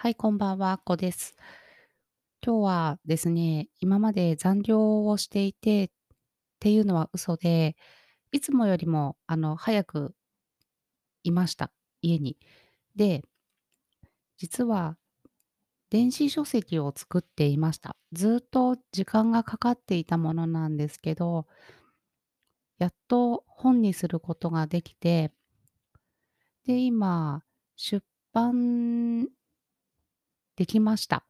はい、こんばんは、あこです。今日はですね、今まで残業をしていてっていうのは嘘で、いつもよりも、あの、早くいました、家に。で実は電子書籍を作っていました。ずっと時間がかかっていたものなんですけどやっと本にすることができてで、今、出版できました。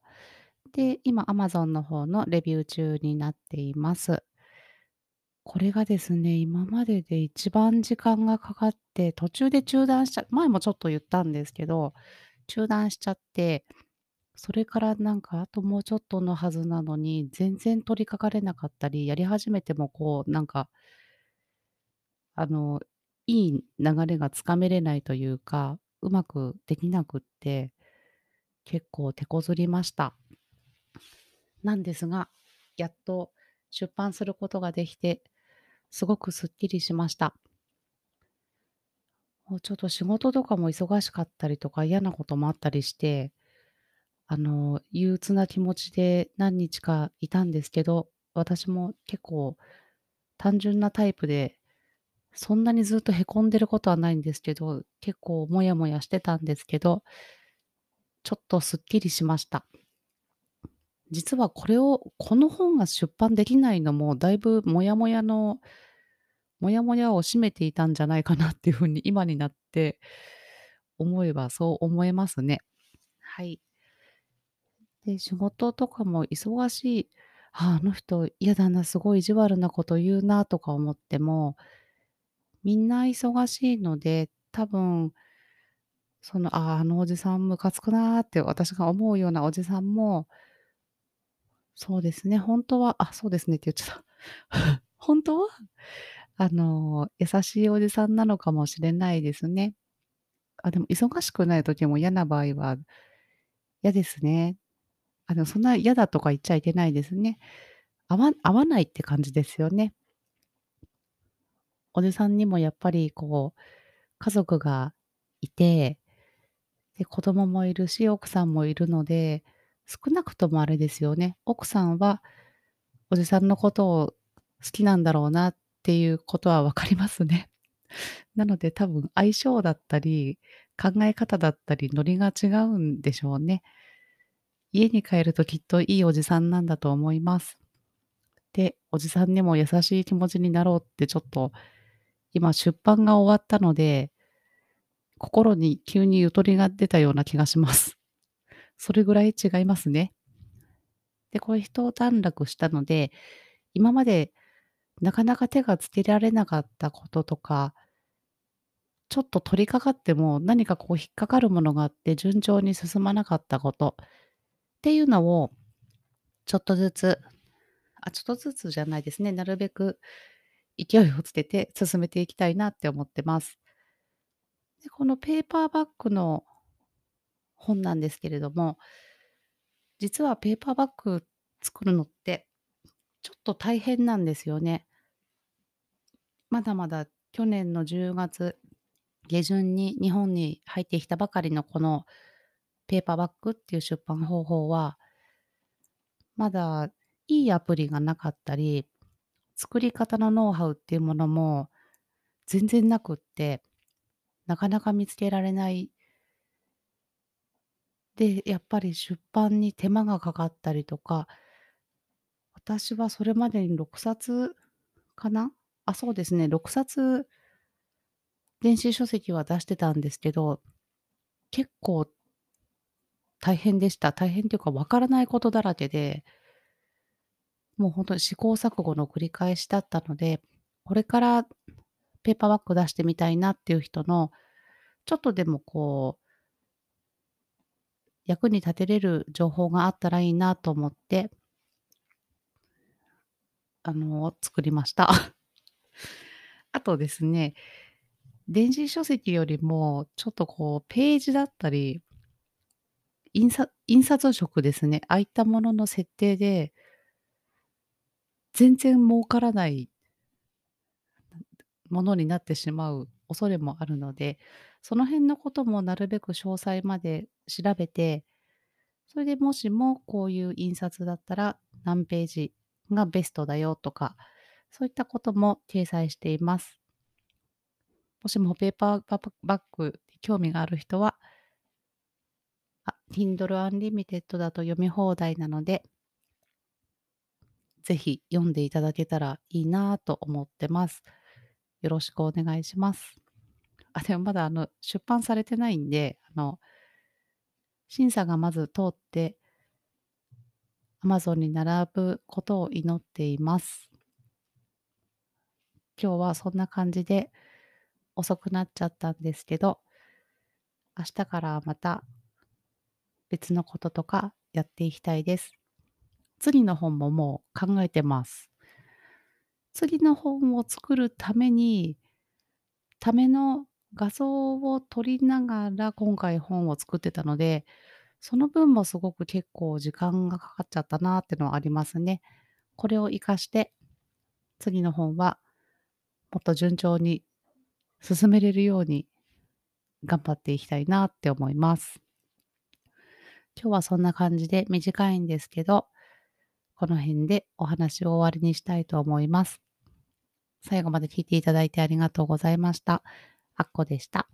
で、今 Amazon の方のレビュー中になっています。これがですね、今までで一番時間がかかって、途中で中断しちゃ前もちょっと言ったんですけど、中断しちゃって、それからなんかあともうちょっとのはずなのに、全然取り掛かれなかったり、やり始めてもこうなんかあの、いい流れがつかめれないというか、うまくできなくって、結構手こずりました。なんですが、やっと出版することができて、すごくすっきりしました。もうちょっと仕事とかも忙しかったりとか、嫌なこともあったりして、あの、憂鬱な気持ちで何日かいたんですけど、私も結構単純なタイプで、そんなにずっとへこんでることはないんですけど、結構モヤモヤしてたんですけどちょっとすっきりしました。実はこれをこの本が出版できないのも、だいぶモヤモヤのモヤモヤを占めていたんじゃないかなっていう風に今になって思えばそう思えますね。はい。で、仕事とかも忙しい、あ、あの人嫌だな、すごい意地悪なこと言うなとか思っても、みんな忙しいので、多分その、ああ、あのおじさんムカつくなって私が思うようなおじさんもそうですね、ほんとはあ、そうですねって言っちゃった。本当は、あの、優しいおじさんなのかもしれないですね。あ、でも忙しくない時も嫌な場合は嫌ですね。あ、でもそんな嫌だとか言っちゃいけないですね。合わ合わないって感じですよね。おじさんにもやっぱりこう、家族がいて、で、子供もいるし、奥さんもいるので、少なくともあれですよね、奥さんはおじさんのことを好きなんだろうなっていうことは分かりますね。なので多分相性だったり、考え方だったり、ノリが違うんでしょうね。家に帰るときっといいおじさんなんだと思います。で、おじさんにも優しい気持ちになろうってちょっと、今出版が終わったので心に急にゆとりが出たような気がします。それぐらい違いますね。で、これ一段落したので、今までなかなか手がつけられなかったこととかちょっと取り掛かっても、何かこう引っかかるものがあって順調に進まなかったことっていうのを、ちょっとずつあ、ちょっとずつじゃないですね、なるべく勢いをつけて進めていきたいなって思ってます。で、このペーパーバッグの本なんですけれども実はペーパーバッグ作るのって、ちょっと大変なんですよね。まだまだ去年の10月下旬に日本に入ってきたばかりのこのペーパーバッグっていう出版方法はまだいいアプリがなかったり、作り方のノウハウっていうものも全然なくって、なかなか見つけられないで、やっぱり出版に手間がかかったりとか私はそれまでに6冊かな？あ、そうですね、6冊電子書籍は出してたんですけど、結構大変でした。大変っていうか分からないことだらけでもうほんとに試行錯誤の繰り返しだったので、これからペーパーバッグ出してみたいなっていう人の、ちょっとでもこう役に立てれる情報があったらいいなと思ってあの、作りました。あとですね、電子書籍よりもちょっとこうページだったりいんさ印刷職ですね、ああいったものの設定で全然儲からないものになってしまう恐れもあるので、その辺のこともなるべく詳細まで調べてそれでもしもこういう印刷だったら何ページがベストだよとか、そういったことも掲載しています。もしもペーパーバッグに興味がある人は、あ、Kindle Unlimited だと読み放題なので、ぜひ読んでいただけたらいいなと思ってます。よろしくお願いします。あ、でもまだあの出版されてないんで、あの、審査がまず通って、Amazon に並ぶことを祈っています。今日はそんな感じで遅くなっちゃったんですけど、明日からまた別のこととかやっていきたいです。次の本ももう考えてます。次の本を作るために、ための画像を撮りながら今回本を作ってたので、その分もすごく結構時間がかかっちゃったなってのはありますね。これを活かして、次の本はもっと順調に進めれるように頑張っていきたいなって思います。今日はそんな感じで短いんですけど、この辺でお話を終わりにしたいと思います。最後まで聞いていただいてありがとうございました。あっこでした。